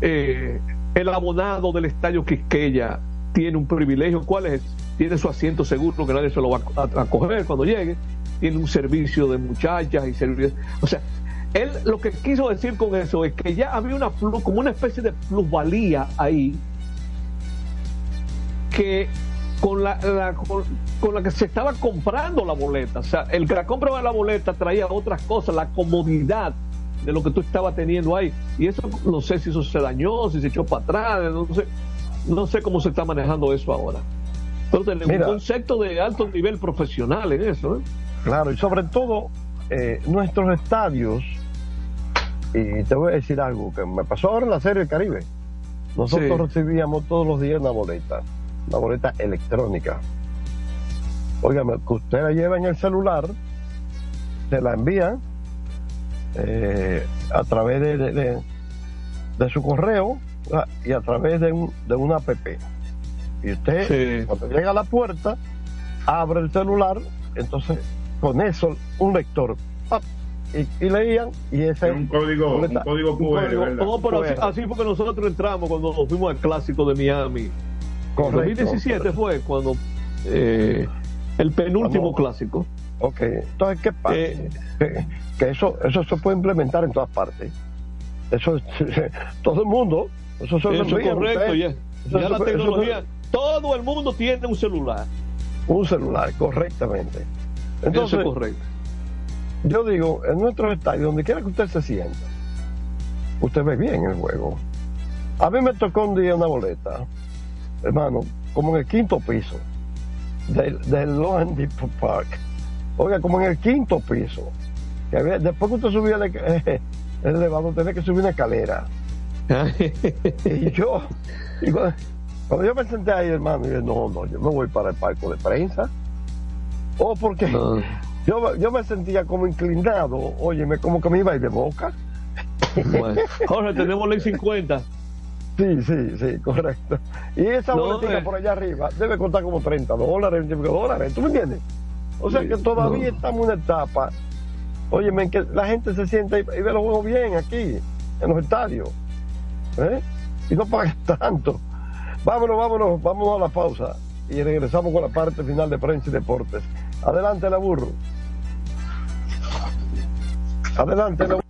Eh, el abonado del estadio Quisqueya tiene un privilegio, ¿cuál es? Tiene su asiento seguro, que nadie se lo va a, a- coger cuando llegue, tiene un servicio de muchachas y servicio, o sea, él lo que quiso decir con eso es que ya había una como una especie de plusvalía ahí que con la, con la que se estaba comprando la boleta, o sea, el que la compra de la boleta traía otras cosas, la comodidad de lo que tú estabas teniendo ahí. Y eso no sé si eso se dañó, si se echó para atrás, no sé, no sé cómo se está manejando eso ahora. Tenemos Mira. un concepto de alto nivel profesional en eso. ¿eh? Claro, y sobre todo eh, nuestros estadios, y te voy a decir algo que me pasó ahora en la Serie del Caribe. Nosotros Sí. recibíamos todos los días una boleta, una boleta electrónica. Óigame, que usted la lleva en el celular, se la envía eh, a través de, de, de- de su correo y a través de, un, de una app. Y usted, cuando llega a la puerta, abre el celular, entonces con eso, un lector, ¡pap! y, y leían, y ese Un código, un código QR. No, pero así, así fue que nosotros entramos cuando nos fuimos al clásico de Miami. Correcto. 2017 fue cuando eh, el penúltimo Vamos. clásico. Ok, entonces, ¿qué pasa? Eh, que, que eso, eso se puede implementar en todas partes. Eso es- todo el mundo, eso se Eso es correcto, ya. Eso Ya se la eso tecnología, todo el mundo tiene un celular. un celular, correctamente. Eso Entonces, es correcto. yo digo, en nuestros estadios, donde quiera que usted se sienta, usted ve bien el juego. A mí me tocó un día una boleta, hermano, como en el quinto piso del, del Depot Park. Oiga, como en el quinto piso. Que había- después que usted subía el, eh, el elevador, tenía que subir una escalera. y yo, y cuando, cuando yo me senté ahí, hermano, yo no, no, yo me voy para el palco de prensa. O porque yo, yo me sentía como inclinado, óyeme, como que me iba a ir de boca. Bueno, Jorge, tenemos ley 50. Sí, sí, sí, correcto. Y esa No, boletica eh. por allá arriba debe costar como 30 dólares, 25 dólares, ¿tú me entiendes? O sea que todavía estamos en una etapa, óyeme, en que la gente se sienta y, y ve los juegos bien aquí, en los estadios. ¿eh? Y no paga tanto. Vámonos, vámonos, vámonos a la pausa y regresamos con la parte final de prensa y deportes. Adelante, la burro. Adelante, la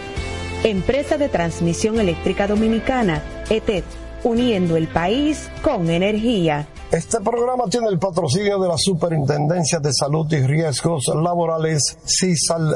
Empresa de Transmisión Eléctrica Dominicana, ETED, uniendo el país con energía. Este programa tiene el patrocinio de la Superintendencia de Salud y Riesgos Laborales, CISAL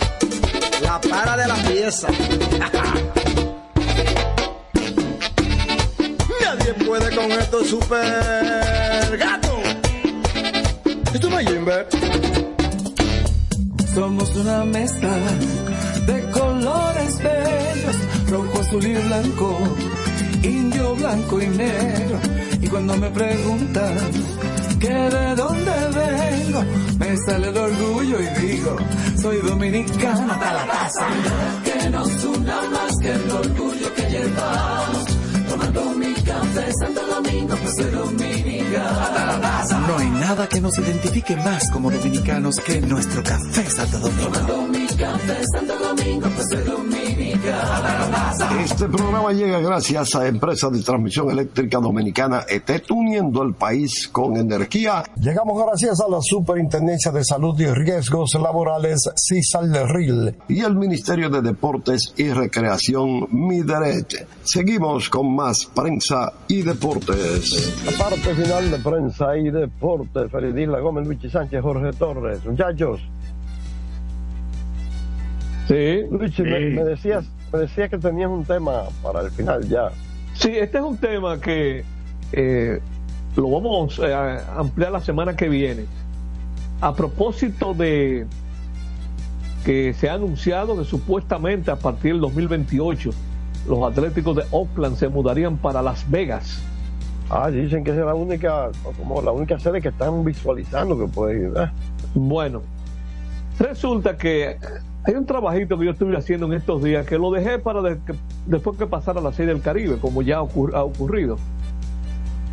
la para de la pieza. Nadie puede con esto super gato. Esto es Jimber. Somos una mezcla de colores bellos, rojo, azul y blanco, indio, blanco y negro. Y cuando me preguntan que de dónde vengo, me sale el orgullo y digo, soy dominicano hasta la casa. Que nos una más que el orgullo que llevamos. Santo Domingo, soy dominicano. No hay nada que nos identifique más como dominicanos que nuestro café Santo Domingo. Este programa llega gracias a Empresa de Transmisión Eléctrica Dominicana ETET, uniendo el país con energía. Llegamos gracias a la Superintendencia de Salud y Riesgos Laborales, CISALRIL, y el Ministerio de Deportes y Recreación, MIDERET. Seguimos con más prensa y deportes. La parte final de prensa y deportes. Feridila Gómez, Luigi Sánchez, Jorge Torres. Muchachos. Sí. Luigi, Me, me decías, me decías que tenías un tema para el final ya. Sí, este es un tema que eh, lo vamos a ampliar la semana que viene. A propósito de que se ha anunciado que supuestamente a partir del 2028 los Atléticos de Oakland se mudarían para Las Vegas. Ah, dicen que esa es la única, como la única sede que están visualizando que puede ir. ¿eh? Bueno, resulta que hay un trabajito que yo estuve haciendo en estos días que lo dejé para de- que- después que pasara la Serie del Caribe, como ya ocur- ha ocurrido.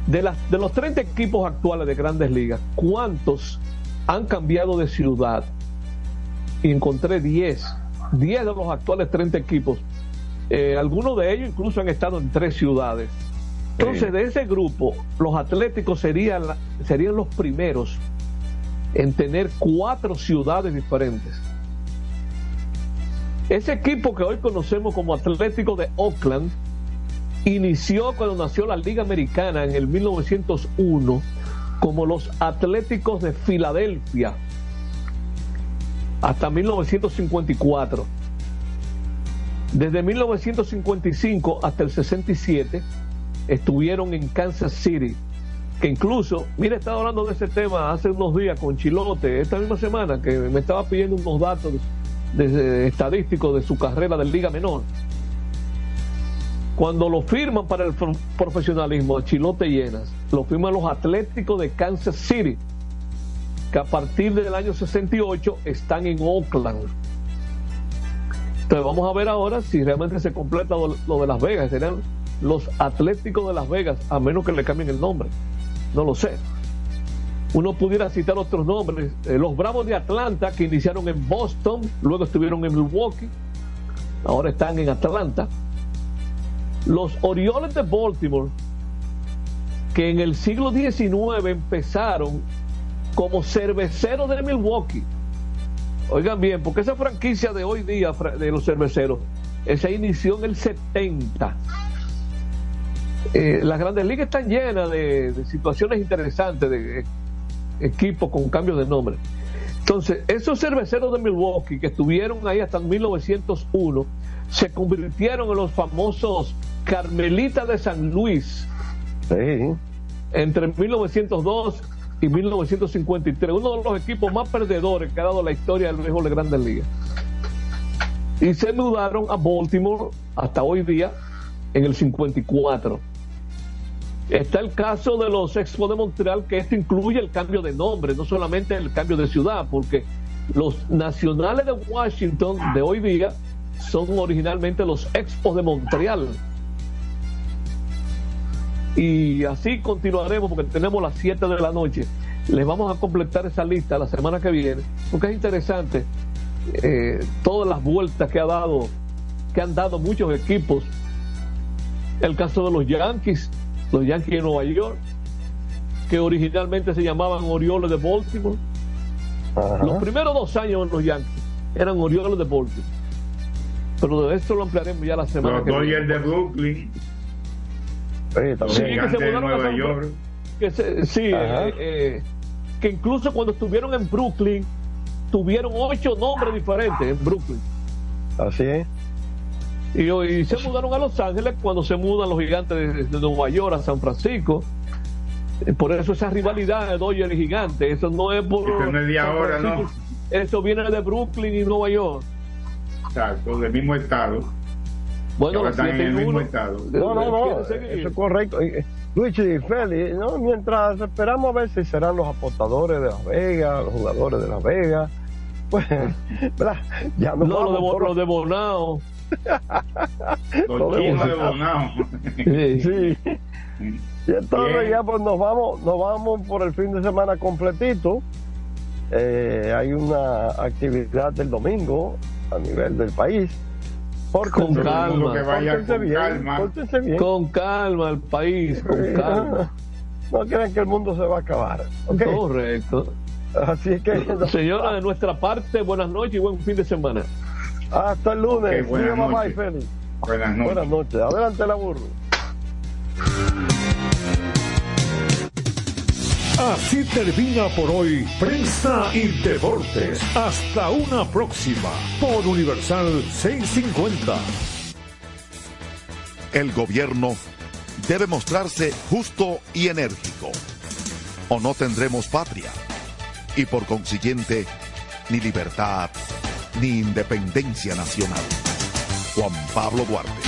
De, las, de los 30 equipos actuales de grandes ligas, ¿cuántos han cambiado de ciudad? Y encontré 10. 10 de los actuales 30 equipos. Eh, algunos de ellos incluso han estado en tres ciudades. Entonces, de ese grupo, los Atléticos serían, serían los primeros en tener cuatro ciudades diferentes. Ese equipo que hoy conocemos como Atlético de Oakland inició cuando nació la Liga Americana en el 1901 como los Atléticos de Filadelfia hasta 1954. Desde 1955 hasta el 67 estuvieron en Kansas City, que incluso, mira, estaba hablando de ese tema hace unos días con Chilote, esta misma semana, que me estaba pidiendo unos datos estadísticos de su carrera de Liga Menor. Cuando lo firman para el pro- profesionalismo, Chilote llenas, lo firman los Atléticos de Kansas City, que a partir del año 68 están en Oakland. Entonces vamos a ver ahora si realmente se completa lo, de Las Vegas. Serían los Atléticos de Las Vegas, a menos que le cambien el nombre. No lo sé. Uno pudiera citar otros nombres. Eh, los Bravos de Atlanta, que iniciaron en Boston, luego estuvieron en Milwaukee, ahora están en Atlanta. Los Orioles de Baltimore, que en el siglo XIX empezaron como cerveceros de Milwaukee. Oigan bien, porque esa franquicia de hoy día de los cerveceros, esa inició en el 70. Eh, las grandes ligas están llenas de, de situaciones interesantes, de equipos con cambio de nombre. Entonces, esos cerveceros de Milwaukee que estuvieron ahí hasta 1901 se convirtieron en los famosos Carmelitas de San Luis entre 1902 y 1953, uno de los equipos más perdedores que ha dado la historia del béisbol de Grandes Ligas. Y se mudaron a Baltimore hasta hoy día en el 54. Está el caso de los Expos de Montreal, que esto incluye el cambio de nombre, no solamente el cambio de ciudad, porque los nacionales de Washington de hoy día son originalmente los Expos de Montreal. Y así continuaremos porque tenemos las 7 de la noche. Les vamos a completar esa lista la semana que viene, porque es interesante eh, todas las vueltas que ha dado, que han dado muchos equipos. El caso de los Yankees, los Yankees de Nueva York, que originalmente se llamaban Orioles de Baltimore. Los primeros dos años en los Yankees eran Orioles de Baltimore. Pero de esto lo ampliaremos ya la semana Los que Dodgers de Brooklyn. Sí, que se de Nueva San York. que se- sí, eh, eh, que incluso cuando estuvieron en Brooklyn tuvieron ocho nombres diferentes en Brooklyn. Así es. Y, y se mudaron a Los Ángeles cuando se mudan los gigantes de, de Nueva York a San Francisco. Eh, Por eso esa rivalidad de Dodgers y Gigantes, eso no es por. Eso no es de ahora, ¿no? Eso viene de Brooklyn y Nueva York. Exacto, del mismo estado. Bueno, Ahora están en 7 el mismo 1. estado. No, no, no, ¿Quieres seguir? eso es correcto. Eh, Luigi y Félix, ¿no? mientras esperamos a ver si serán los apostadores de Las Vegas, los jugadores de Las Vegas, pues, ¿verdad? Ya nos No, lo de, vamos Bo- por- lo de Bonao. Los chinos de Bonao. Sí. Y entonces Bien. ya pues nos vamos, nos vamos por el fin de semana completito. Eh, hay una actividad del domingo a nivel del país. Con calma. Que vaya pórtense con bien, calma. pórtense bien. Con calma, el país, con calma. No crean que el mundo se va a acabar. ¿ok? Correcto. Así es que Señora, de nuestra parte, buenas noches y buen fin de semana. hasta el lunes. Ok, buenas Diga bye bye, noches. Félix. Buenas noches. Buenas noches. Adelante la burro. Así termina por hoy Prensa y Deportes. Hasta una próxima por Universal 650. El gobierno debe mostrarse justo y enérgico, o no tendremos patria, y por consiguiente, ni libertad, ni independencia nacional. Juan Pablo Duarte.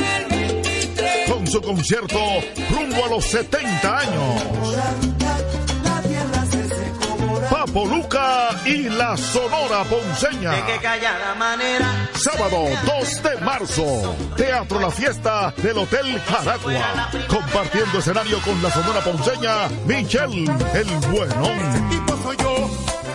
Su concierto rumbo a los 70 años. Papo Luca y la Sonora Ponceña. De que callada manera. Sábado 2 de marzo, Teatro La Fiesta del Hotel Jaragua. Compartiendo escenario con la Sonora Ponceña, Michelle el Buenón.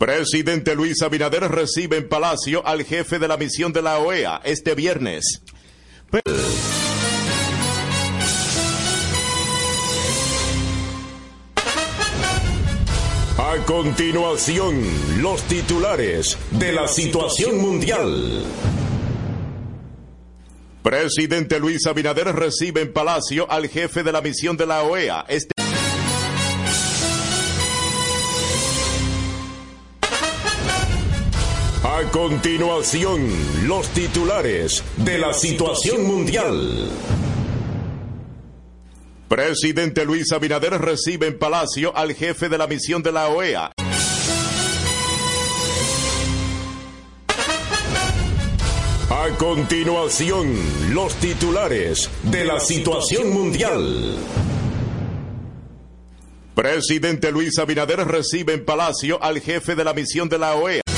Presidente Luis Abinader recibe en Palacio al jefe de la misión de la OEA este viernes. A continuación, los titulares de la situación mundial. Presidente Luis Abinader recibe en Palacio al jefe de la misión de la OEA. Este continuación, los titulares de la situación mundial. Presidente Luis Abinader recibe en Palacio al jefe de la misión de la OEA. A continuación, los titulares de la situación mundial. Presidente Luis Abinader recibe en Palacio al jefe de la misión de la OEA.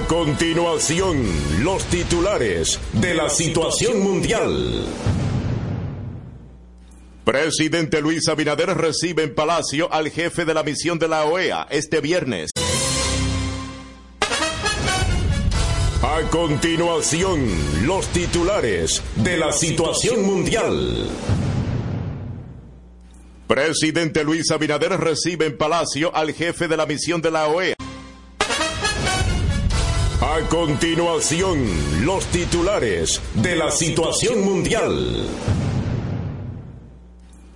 A continuación, los titulares de la situación mundial. Presidente Luis Abinader recibe en Palacio al jefe de la misión de la OEA este viernes. A continuación, los titulares de la situación mundial. Presidente Luis Abinader recibe en Palacio al jefe de la misión de la OEA. A continuación, los titulares de la situación mundial.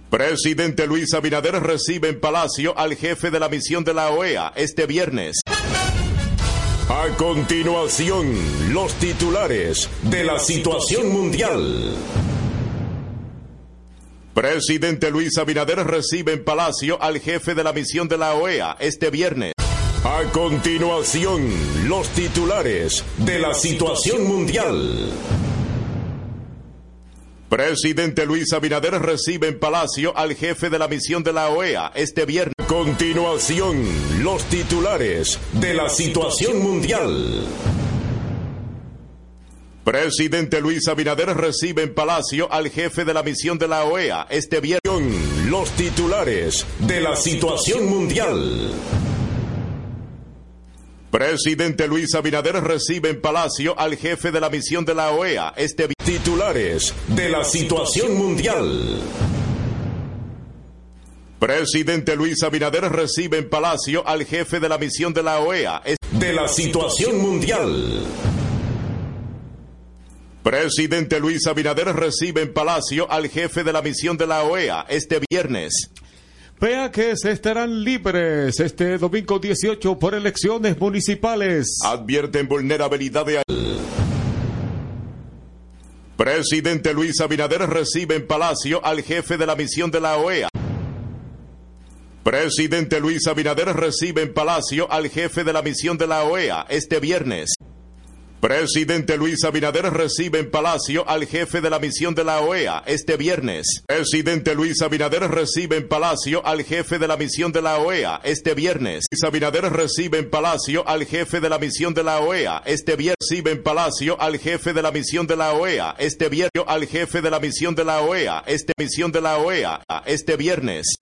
Presidente Luis Abinader recibe en Palacio al jefe de la misión de la OEA este viernes. A continuación, los titulares de la situación mundial. Presidente Luis Abinader recibe en Palacio al jefe de la misión de la OEA este viernes. A continuación, los titulares de la situación mundial. Presidente Luis Abinader recibe en Palacio al jefe de la misión de la OEA este viernes. A continuación, los titulares de la situación mundial. Presidente Luis Abinader recibe en Palacio al jefe de la misión de la OEA este viernes. Los titulares de la situación mundial. Presidente Luis Abinader recibe en Palacio al jefe de la misión de la OEA este. Titulares de la situación mundial. Presidente Luis Abinader recibe en Palacio al jefe de la misión de la OEA de la situación mundial. Presidente Luis Abinader recibe en Palacio al jefe de la misión de la OEA este viernes. Peajes estarán libres este domingo 18 por elecciones municipales. Advierten vulnerabilidad de... Presidente Luis Abinader recibe en Palacio al jefe de la misión de la OEA. Presidente Luis Abinader recibe en Palacio al jefe de la misión de la OEA este viernes. Presidente Luis Abinader recibe en Palacio al jefe de la misión de la OEA este viernes. Presidente Luis Abinader recibe en Palacio al jefe de la misión de la OEA este viernes. Luis Abinader recibe en Palacio al jefe de la misión de la OEA este viernes. Recibe en Palacio al jefe de la misión de la OEA este viernes. Al jefe de la misión de la OEA este misión de la OEA este viernes.